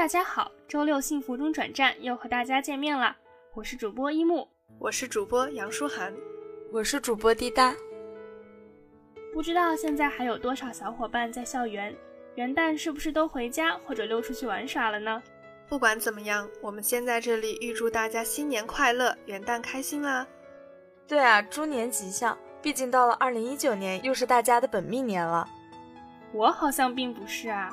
大家好，周六幸福中转站又和大家见面了，我是主播一木，我是主播杨舒涵，我是主播滴答。不知道现在还有多少小伙伴在校园？元旦是不是都回家或者溜出去玩耍了呢？不管怎么样，我们先在这里预祝大家新年快乐，元旦开心啦！对啊，猪年吉祥，毕竟到了二零一九年，又是大家的本命年了。我好像并不是啊。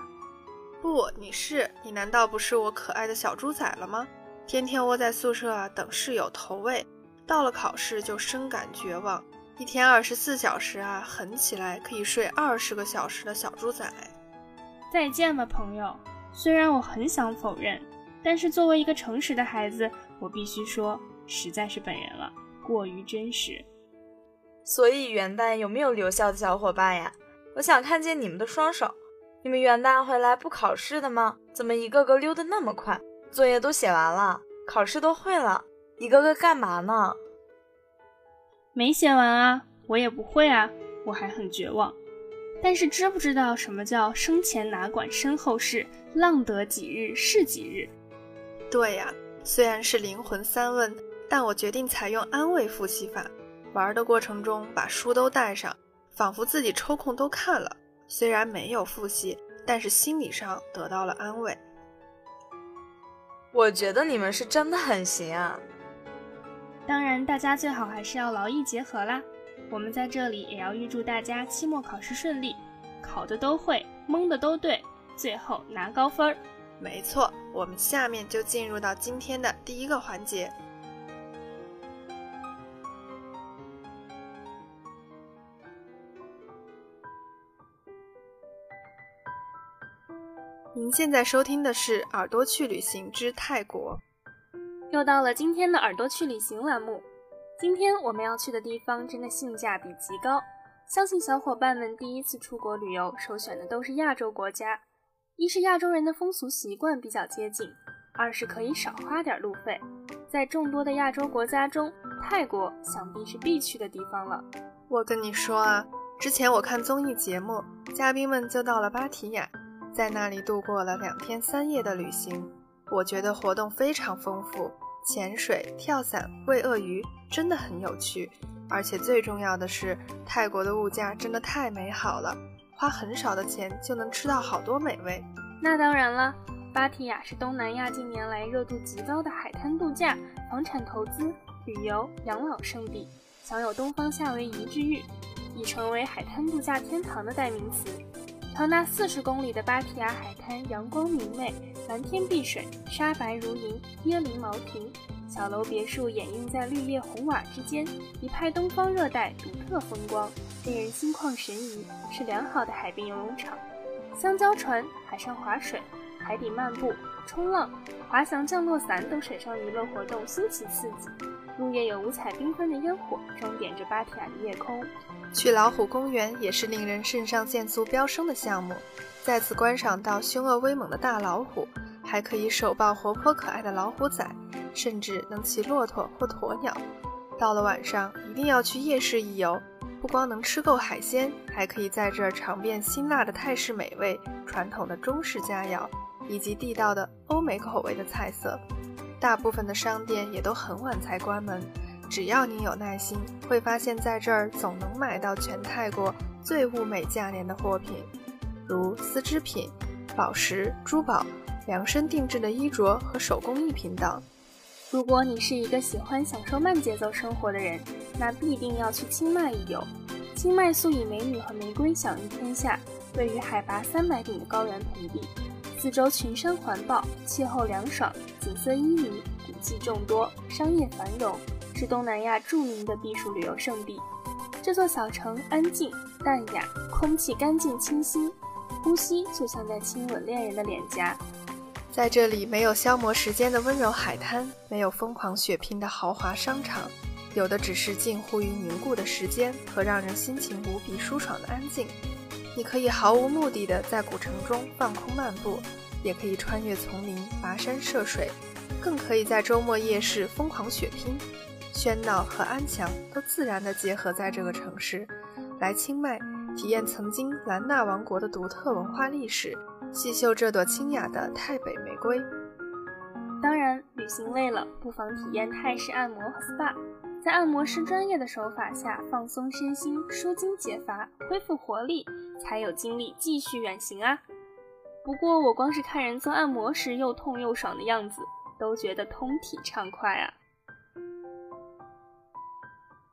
不，你是？你难道不是我可爱的小猪仔了吗？天天窝在宿舍啊，等室友投喂，到了考试就深感绝望。一天二十四小时啊，狠起来可以睡二十个小时的小猪仔。再见吧，朋友。虽然我很想否认，但是作为一个诚实的孩子，我必须说，实在是本人了，过于真实。所以元旦有没有留校的小伙伴呀？我想看见你们的双手。你们元旦回来不考试的吗？怎么一个个溜得那么快？作业都写完了，考试都会了，一个个干嘛呢？没写完啊，我也不会啊，我还很绝望。但是知不知道什么叫生前哪管身后事，浪得几日是几日？对呀，虽然是灵魂三问，但我决定采用安慰复习法。玩的过程中把书都带上，仿佛自己抽空都看了。虽然没有复习，但是心理上得到了安慰。我觉得你们是真的很行啊。当然，大家最好还是要劳逸结合啦。我们在这里也要预祝大家期末考试顺利，考的都会，蒙的都对，最后拿高分儿。没错，我们下面就进入到今天的第一个环节。您现在收听的是《耳朵去旅行之泰国》。又到了今天的耳朵去旅行栏目，今天我们要去的地方真的性价比极高，相信小伙伴们第一次出国旅游首选的都是亚洲国家，一是亚洲人的风俗习惯比较接近，二是可以少花点路费。在众多的亚洲国家中，泰国想必是必去的地方了。我跟你说啊，之前我看综艺节目，嘉宾们就到了芭提雅，在那里度过了两天三夜的旅行。我觉得活动非常丰富，潜水、跳伞、喂鳄鱼，真的很有趣。而且最重要的是，泰国的物价真的太美好了，花很少的钱就能吃到好多美味。那当然了，芭提雅是东南亚近年来热度极高的海滩度假、房产投资、旅游、养老圣地，享有“东方夏威夷”之誉，已成为海滩度假天堂的代名词。长达四十公里的芭提雅海滩，阳光明媚，蓝天碧水，沙白如银，椰林茅亭，小楼别墅掩映在绿叶红瓦之间，一派东方热带独特风光，令人心旷神怡，是良好的海滨游泳场。香蕉船、海上划水、海底漫步、冲浪、滑翔降落伞等水上娱乐活动新奇刺激，入夜有五彩缤纷的烟火装点着芭提雅的夜空。去老虎公园也是令人肾上腺素飙升的项目，再次观赏到凶恶威猛的大老虎，还可以手抱活泼可爱的老虎仔，甚至能骑骆驼或鸵鸟。到了晚上，一定要去夜市一游，不光能吃够海鲜，还可以在这儿尝遍辛辣的泰式美味、传统的中式佳肴，以及地道的欧美口味的菜色。大部分的商店也都很晚才关门。只要你有耐心，会发现在这儿总能买到全泰国最物美价廉的货品，如丝织品、宝石、珠宝、量身定制的衣着和手工艺品等。如果你是一个喜欢享受慢节奏生活的人，那必定要去清迈一游。清迈素以美女和玫瑰享誉天下，位于海拔三百米的高原盆地，四周群山环抱，气候凉爽，景色旖旎，古迹众多，商业繁荣。是东南亚著名的避暑旅游胜地。这座小城安静淡雅，空气干净清新，呼吸就像在亲吻恋人的脸颊。在这里，没有消磨时间的温柔海滩，没有疯狂血拼的豪华商场，有的只是近乎于凝固的时间和让人心情无比舒爽的安静。你可以毫无目的的在古城中放空漫步，也可以穿越丛林跋山涉水，更可以在周末夜市疯狂血拼。喧闹和安详都自然地结合在这个城市。来清迈，体验曾经兰纳王国的独特文化历史，细嗅这朵清雅的泰北玫瑰。当然，旅行累了，不妨体验泰式按摩和 SPA，在按摩师专业的手法下放松身心、舒筋解乏、恢复活力，才有精力继续远行啊！不过我光是看人做按摩时又痛又爽的样子，都觉得通体畅快啊！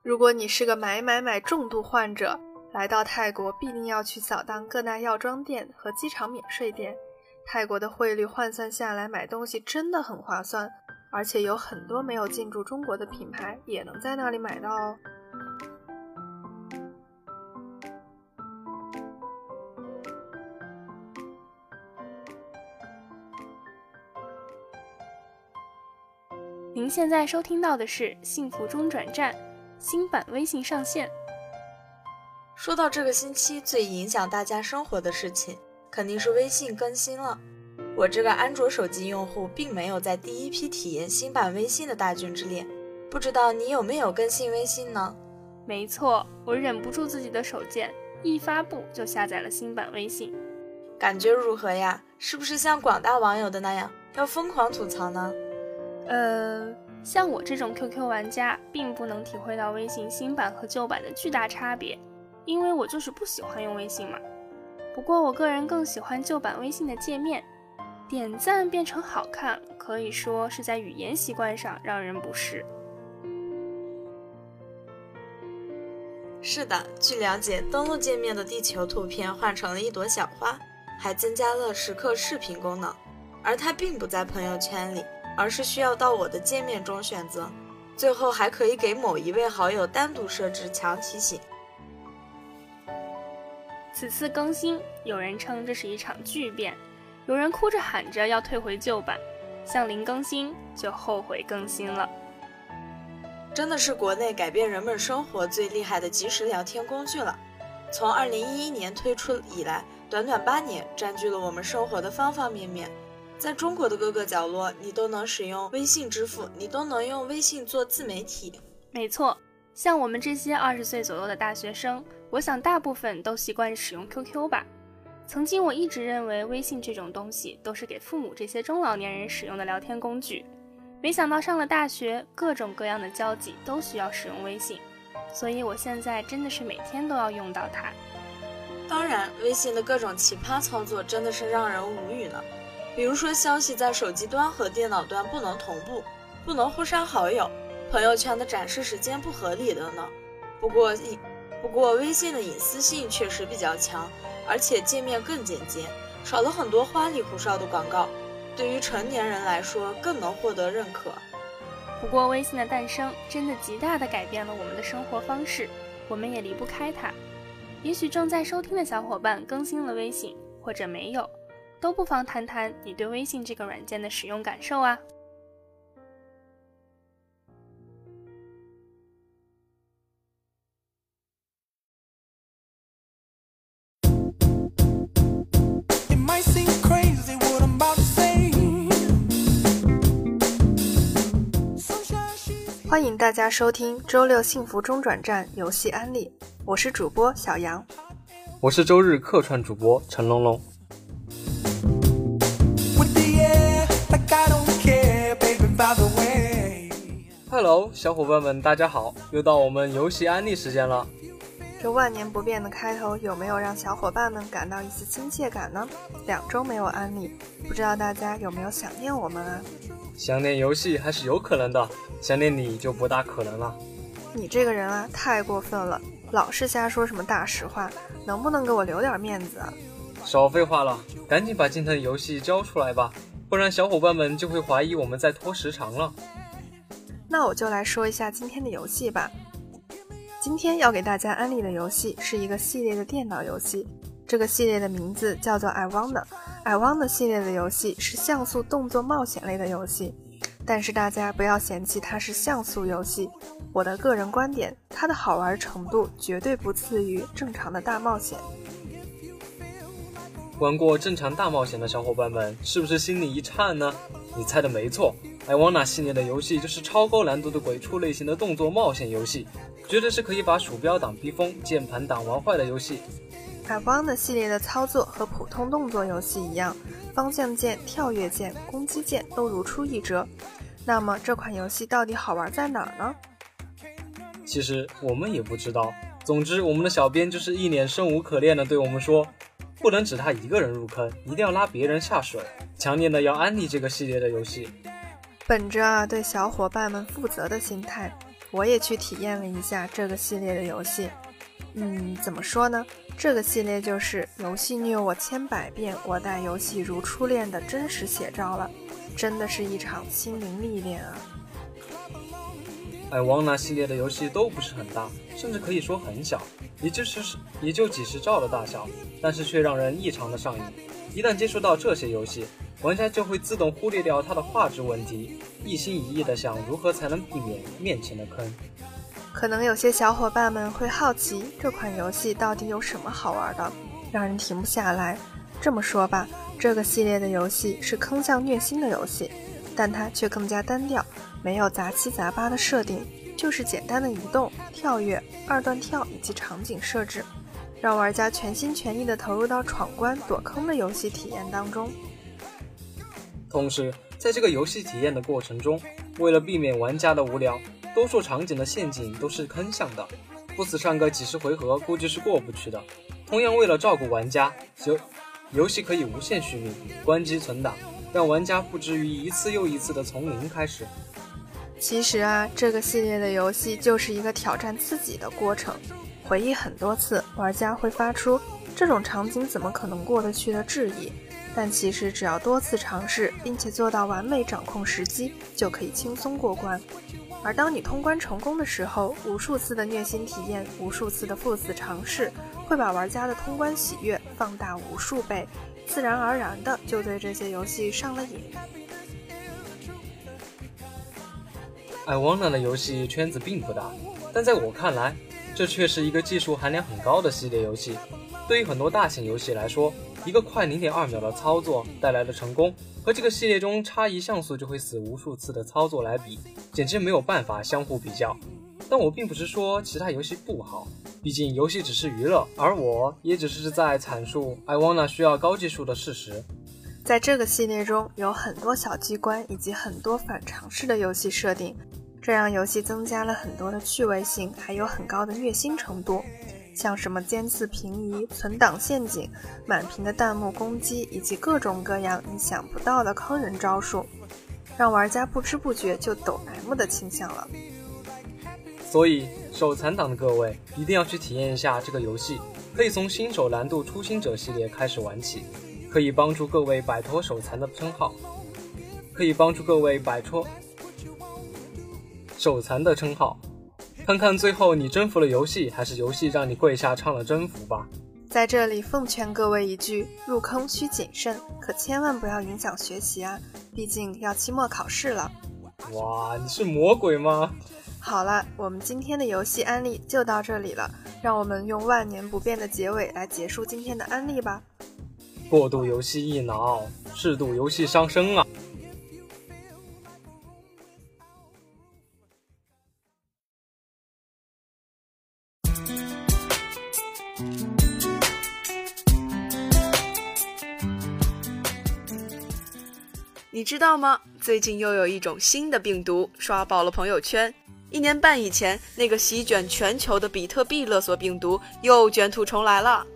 如果你是个买买买重度患者，来到泰国必定要去扫荡各大药妆店和机场免税店。泰国的汇率换算下来，买东西真的很划算，而且有很多没有进驻中国的品牌也能在那里买到哦。现在收听到的是《幸福中转站》。新版微信上线。说到这个星期最影响大家生活的事情，肯定是微信更新了。我这个安卓手机用户并没有在第一批体验新版微信的大军之列，不知道你有没有更新微信呢？没错，我忍不住自己的手贱，一发布就下载了新版微信。感觉如何呀？是不是像广大网友的那样要疯狂吐槽呢？呃。像我这种 QQ 玩家，并不能体会到微信新版和旧版的巨大差别，因为我就是不喜欢用微信嘛。不过我个人更喜欢旧版微信的界面，点赞变成好看，可以说是在语言习惯上让人不适。是的，据了解，登录界面的地球图片换成了一朵小花，还增加了时刻视频功能，而它并不在朋友圈里。而是需要到我的界面中选择，最后还可以给某一位好友单独设置强提醒。此次更新，有人称这是一场巨变，有人哭着喊着要退回旧版，像零更新就后悔更新了。真的是国内改变人们生活最厉害的即时聊天工具了。从二零一一年推出以来，短短八年，占据了我们生活的方方面面。在中国的各个角落，你都能使用微信支付，你都能用微信做自媒体。没错，像我们这些二十岁左右的大学生，我想大部分都习惯使用 QQ 吧。曾经我一直认为微信这种东西都是给父母这些中老年人使用的聊天工具，没想到上了大学，各种各样的交际都需要使用微信，所以我现在真的是每天都要用到它。当然，微信的各种奇葩操作真的是让人无语呢。比如说，消息在手机端和电脑端不能同步，不能互删好友，朋友圈的展示时间不合理的呢。不过隐，不过微信的隐私性确实比较强，而且界面更简洁，少了很多花里胡哨的广告，对于成年人来说更能获得认可。不过，微信的诞生真的极大的改变了我们的生活方式，我们也离不开它。也许正在收听的小伙伴更新了微信，或者没有。都不妨谈谈你对微信这个软件的使用感受啊！欢迎大家收听周六幸福中转站游戏安利，我是主播小杨，我是周日客串主播陈龙龙。Hello，小伙伴们，大家好！又到我们游戏安利时间了。这万年不变的开头有没有让小伙伴们感到一丝亲切感呢？两周没有安利，不知道大家有没有想念我们啊？想念游戏还是有可能的，想念你就不大可能了。你这个人啊，太过分了，老是瞎说什么大实话，能不能给我留点面子啊？少废话了，赶紧把今天的游戏交出来吧。不然小伙伴们就会怀疑我们在拖时长了。那我就来说一下今天的游戏吧。今天要给大家安利的游戏是一个系列的电脑游戏，这个系列的名字叫做《I Wanna》。《I Wanna》系列的游戏是像素动作冒险类的游戏，但是大家不要嫌弃它是像素游戏。我的个人观点，它的好玩程度绝对不次于正常的大冒险。玩过正常大冒险的小伙伴们，是不是心里一颤呢？你猜的没错，I Wanna 系列的游戏就是超高难度的鬼畜类型的动作冒险游戏，绝对是可以把鼠标党逼疯、键盘党玩坏的游戏。i w a n a 系列的操作和普通动作游戏一样，方向键、跳跃键、攻击键都如出一辙。那么这款游戏到底好玩在哪儿呢？其实我们也不知道。总之，我们的小编就是一脸生无可恋的对我们说：“不能只他一个人入坑，一定要拉别人下水，强烈的要安利这个系列的游戏。”本着啊对小伙伴们负责的心态，我也去体验了一下这个系列的游戏。嗯，怎么说呢？这个系列就是游戏虐我千百遍，我待游戏如初恋的真实写照了，真的是一场心灵历练啊！哎，王娜系列的游戏都不是很大，甚至可以说很小，也就是也就几十兆的大小，但是却让人异常的上瘾。一旦接触到这些游戏，玩家就会自动忽略掉它的画质问题，一心一意的想如何才能避免面前的坑。可能有些小伙伴们会好奇，这款游戏到底有什么好玩的，让人停不下来。这么说吧，这个系列的游戏是坑向虐心的游戏，但它却更加单调。没有杂七杂八的设定，就是简单的移动、跳跃、二段跳以及场景设置，让玩家全心全意地投入到闯关躲坑的游戏体验当中。同时，在这个游戏体验的过程中，为了避免玩家的无聊，多数场景的陷阱都是坑向的，不死上个几十回合估计是过不去的。同样，为了照顾玩家，游游戏可以无限续命，关机存档，让玩家不至于一次又一次的从零开始。其实啊，这个系列的游戏就是一个挑战自己的过程。回忆很多次，玩家会发出这种场景怎么可能过得去的质疑。但其实只要多次尝试，并且做到完美掌控时机，就可以轻松过关。而当你通关成功的时候，无数次的虐心体验，无数次的赴死尝试，会把玩家的通关喜悦放大无数倍，自然而然的就对这些游戏上了瘾。i w a n n a 的游戏圈子并不大，但在我看来，这却是一个技术含量很高的系列游戏。对于很多大型游戏来说，一个快零点二秒的操作带来的成功，和这个系列中差一像素就会死无数次的操作来比，简直没有办法相互比较。但我并不是说其他游戏不好，毕竟游戏只是娱乐，而我也只是在阐述 i w a n n a 需要高技术的事实。在这个系列中有很多小机关以及很多反常识的游戏设定，这让游戏增加了很多的趣味性，还有很高的虐心程度。像什么尖刺平移、存档陷阱、满屏的弹幕攻击，以及各种各样你想不到的坑人招数，让玩家不知不觉就抖 M 的倾向了。所以，手残党的各位一定要去体验一下这个游戏，可以从新手难度初心者系列开始玩起。可以帮助各位摆脱手残的称号，可以帮助各位摆脱手残的称号。看看最后你征服了游戏，还是游戏让你跪下唱了征服吧。在这里奉劝各位一句：入坑需谨慎，可千万不要影响学习啊！毕竟要期末考试了。哇，你是魔鬼吗？好了，我们今天的游戏安利就到这里了，让我们用万年不变的结尾来结束今天的安利吧。过度游戏易脑，适度游戏伤身啊！你知道吗？最近又有一种新的病毒刷爆了朋友圈。一年半以前，那个席卷全球的比特币勒索病毒又卷土重来了。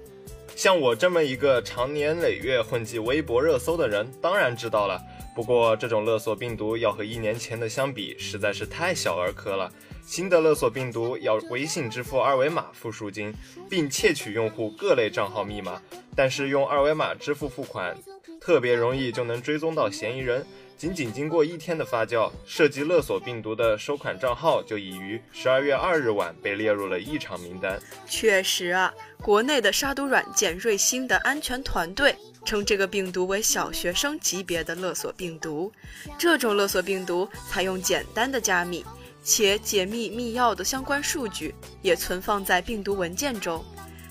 像我这么一个长年累月混迹微博热搜的人，当然知道了。不过，这种勒索病毒要和一年前的相比，实在是太小儿科了。新的勒索病毒要微信支付二维码付赎金，并窃取用户各类账号密码，但是用二维码支付付款，特别容易就能追踪到嫌疑人。仅仅经过一天的发酵，涉及勒索病毒的收款账号就已于十二月二日晚被列入了异常名单。确实啊，国内的杀毒软件瑞星的安全团队称这个病毒为小学生级别的勒索病毒。这种勒索病毒采用简单的加密，且解密密钥的相关数据也存放在病毒文件中，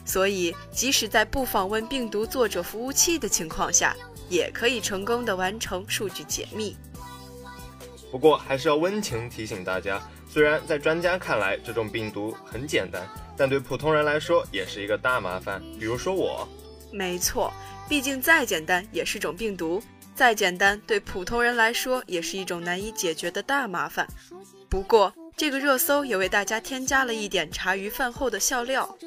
所以即使在不访问病毒作者服务器的情况下。也可以成功的完成数据解密。不过还是要温情提醒大家，虽然在专家看来这种病毒很简单，但对普通人来说也是一个大麻烦。比如说我，没错，毕竟再简单也是种病毒，再简单对普通人来说也是一种难以解决的大麻烦。不过这个热搜也为大家添加了一点茶余饭后的笑料。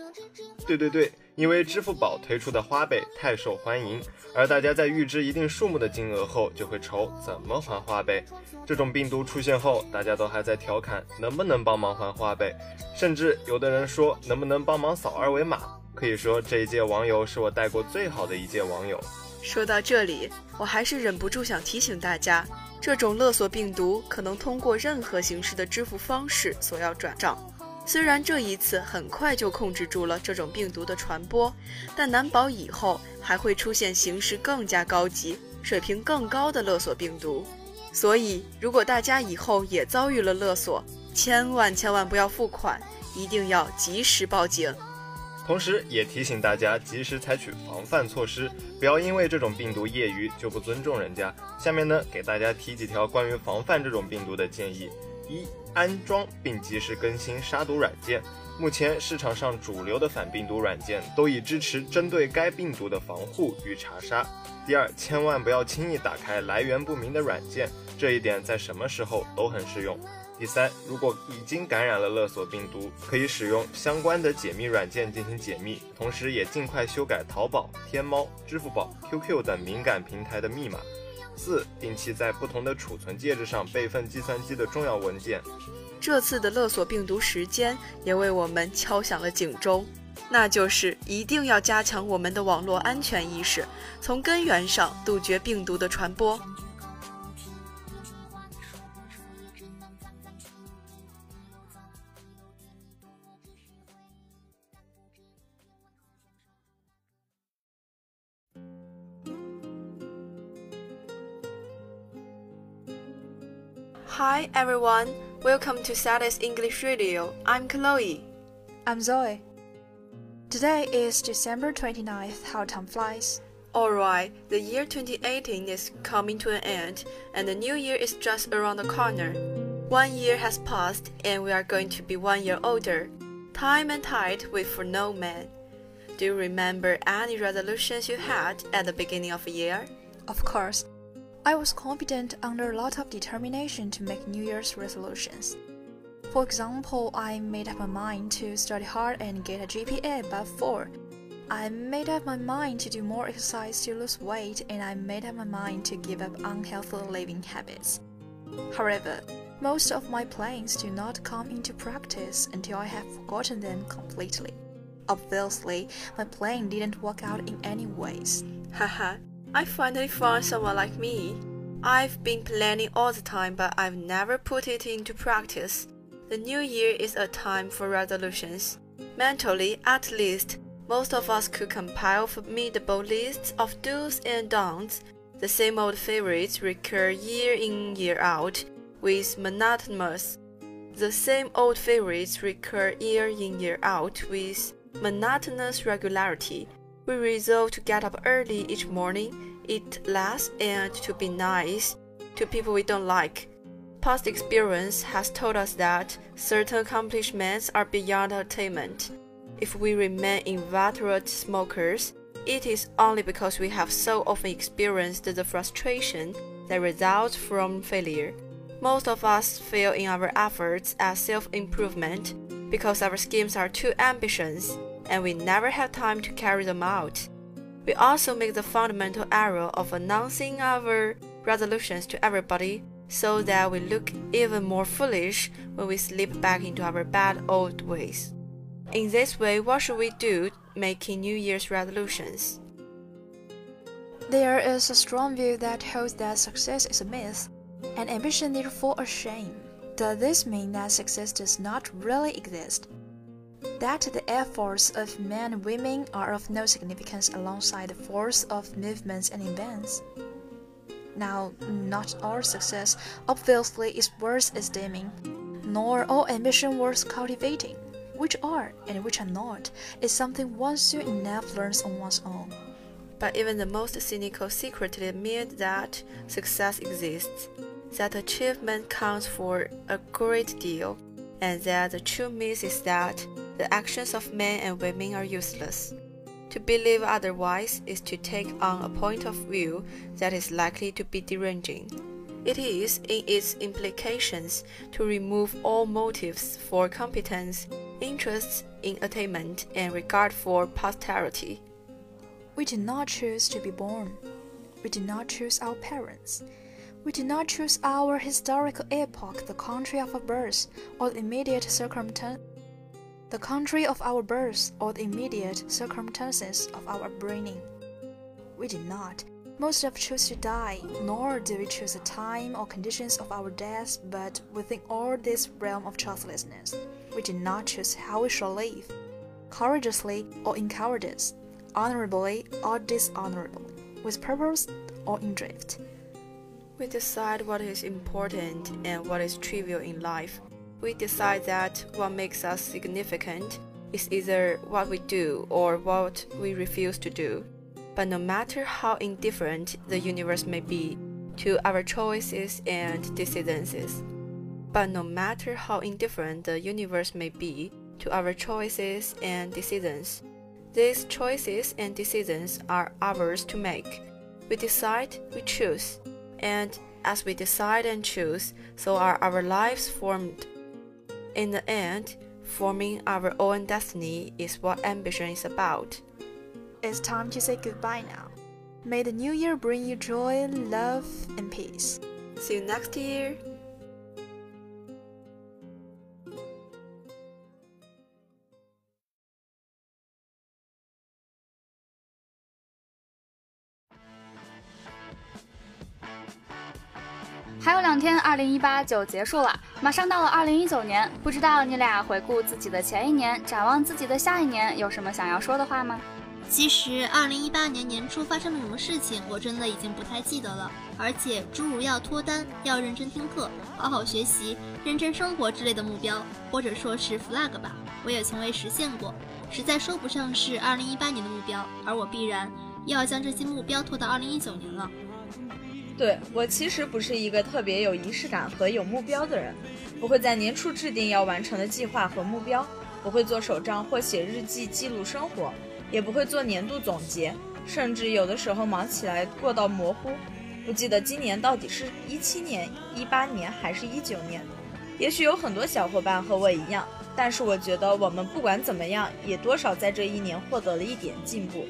对对对。因为支付宝推出的花呗太受欢迎，而大家在预支一定数目的金额后，就会愁怎么还花呗。这种病毒出现后，大家都还在调侃能不能帮忙还花呗，甚至有的人说能不能帮忙扫二维码。可以说这一届网友是我带过最好的一届网友。说到这里，我还是忍不住想提醒大家，这种勒索病毒可能通过任何形式的支付方式索要转账。虽然这一次很快就控制住了这种病毒的传播，但难保以后还会出现形式更加高级、水平更高的勒索病毒。所以，如果大家以后也遭遇了勒索，千万千万不要付款，一定要及时报警。同时，也提醒大家及时采取防范措施，不要因为这种病毒业余就不尊重人家。下面呢，给大家提几条关于防范这种病毒的建议：一。安装并及时更新杀毒软件。目前市场上主流的反病毒软件都已支持针对该病毒的防护与查杀。第二，千万不要轻易打开来源不明的软件，这一点在什么时候都很适用。第三，如果已经感染了勒索病毒，可以使用相关的解密软件进行解密，同时也尽快修改淘宝、天猫、支付宝、QQ 等敏感平台的密码。四，定期在不同的储存介质上备份计算机的重要文件。这次的勒索病毒时间也为我们敲响了警钟，那就是一定要加强我们的网络安全意识，从根源上杜绝病毒的传播。Hi everyone, welcome to Sally's English Radio. I'm Chloe. I'm Zoe. Today is December 29th, how time flies. Alright, the year 2018 is coming to an end, and the new year is just around the corner. One year has passed, and we are going to be one year older. Time and tide wait for no man. Do you remember any resolutions you had at the beginning of the year? Of course. I was confident under a lot of determination to make New Year's resolutions. For example, I made up my mind to study hard and get a GPA above 4. I made up my mind to do more exercise to lose weight, and I made up my mind to give up unhealthy living habits. However, most of my plans do not come into practice until I have forgotten them completely. Obviously, my plan didn't work out in any ways. Haha, I finally found someone like me. I've been planning all the time, but I've never put it into practice. The new year is a time for resolutions. Mentally, at least, most of us could compile formidable lists of do's and don'ts. The same old favorites recur year in, year out, with monotonous. The same old favorites recur year in, year out, with monotonous regularity. We resolve to get up early each morning, eat less, and to be nice to people we don't like. Past experience has told us that certain accomplishments are beyond attainment. If we remain inveterate smokers, it is only because we have so often experienced the frustration that results from failure. Most of us fail in our efforts at self improvement because our schemes are too ambitious and we never have time to carry them out. We also make the fundamental error of announcing our resolutions to everybody so that we look even more foolish when we slip back into our bad old ways. In this way, what should we do making New Year's resolutions? There is a strong view that holds that success is a myth, and ambition therefore a shame. Does this mean that success does not really exist? That the efforts of men and women are of no significance alongside the force of movements and events. Now, not all success obviously is worth esteeming, nor all ambition worth cultivating. Which are and which are not is something one soon enough learns on one's own. But even the most cynical secretly admit that success exists. that achievement counts for a great deal, and that the true myth is that the actions of men and women are useless. To believe otherwise is to take on a point of view that is likely to be deranging. It is, in its implications, to remove all motives for competence, interests in attainment, and regard for posterity. We did not choose to be born. We did not choose our parents. We did not choose our historical epoch, the country of our birth, or the immediate circumstance, the country of our birth, or the immediate circumstances of our bringing. We did not. Most of us choose to die, nor do we choose the time or conditions of our death, but within all this realm of choicelessness, we did not choose how we shall live, courageously or in cowardice, honorably or dishonorably, with purpose or in drift. We decide what is important and what is trivial in life. We decide that what makes us significant is either what we do or what we refuse to do. But no matter how indifferent the universe may be to our choices and decisions, but no matter how indifferent the universe may be to our choices and decisions, these choices and decisions are ours to make. We decide, we choose, and as we decide and choose, so are our lives formed. In the end, forming our own destiny is what ambition is about. It's time to say goodbye now. May the new year bring you joy, love, and peace. See you next year. 天，二零一八就结束了，马上到了二零一九年，不知道你俩回顾自己的前一年，展望自己的下一年，有什么想要说的话吗？其实，二零一八年年初发生了什么事情，我真的已经不太记得了。而且，诸如要脱单、要认真听课、好好学习、认真生活之类的目标，或者说是 flag 吧，我也从未实现过，实在说不上是二零一八年的目标。而我必然又要将这些目标拖到二零一九年了。对我其实不是一个特别有仪式感和有目标的人，不会在年初制定要完成的计划和目标，不会做手账或写日记记录生活，也不会做年度总结，甚至有的时候忙起来过到模糊，不记得今年到底是一七年、一八年还是一九年。也许有很多小伙伴和我一样，但是我觉得我们不管怎么样，也多少在这一年获得了一点进步。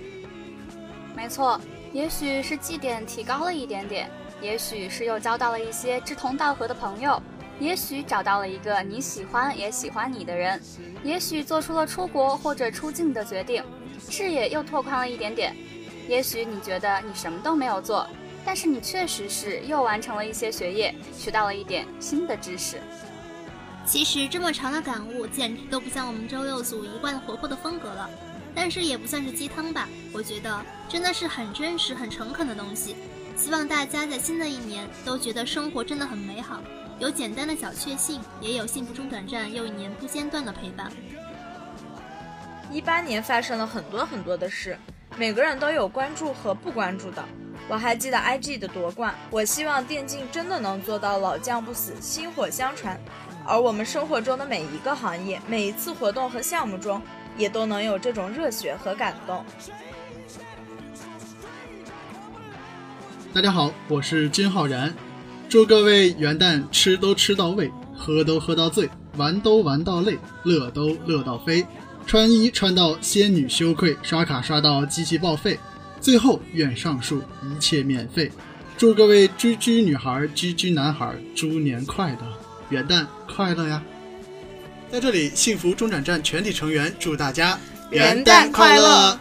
没错，也许是绩点提高了一点点。也许是又交到了一些志同道合的朋友，也许找到了一个你喜欢也喜欢你的人，也许做出了出国或者出境的决定，视野又拓宽了一点点。也许你觉得你什么都没有做，但是你确实是又完成了一些学业，学到了一点新的知识。其实这么长的感悟，简直都不像我们周六组一贯的活泼的风格了，但是也不算是鸡汤吧？我觉得真的是很真实、很诚恳的东西。希望大家在新的一年都觉得生活真的很美好，有简单的小确幸，也有幸福中短暂又一年不间断的陪伴。一八年发生了很多很多的事，每个人都有关注和不关注的。我还记得 IG 的夺冠，我希望电竞真的能做到老将不死，薪火相传。而我们生活中的每一个行业，每一次活动和项目中，也都能有这种热血和感动。大家好，我是金浩然，祝各位元旦吃都吃到位，喝都喝到醉，玩都玩到累，乐都乐到飞，穿衣穿到仙女羞愧，刷卡刷到机器报废，最后愿上述一切免费。祝各位居居女孩、居居男孩猪年快乐，元旦快乐呀！在这里，幸福中转站全体成员祝大家元旦快乐！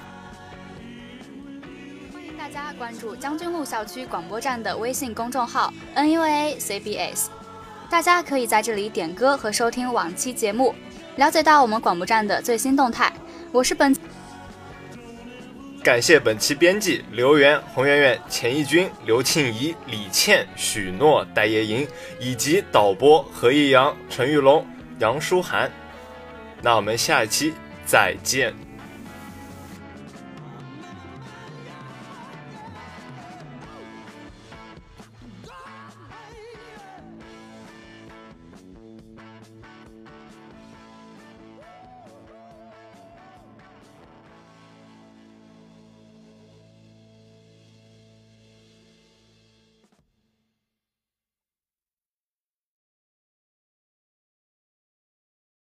欢迎大家关注将军路校区广播站的微信公众号 NUACBS，大家可以在这里点歌和收听往期节目，了解到我们广播站的最新动态。我是本，感谢本期编辑刘源、洪媛媛、钱义军、刘庆怡、李倩、许诺、戴叶莹，以及导播何一阳、陈玉龙、杨舒涵。那我们下一期再见。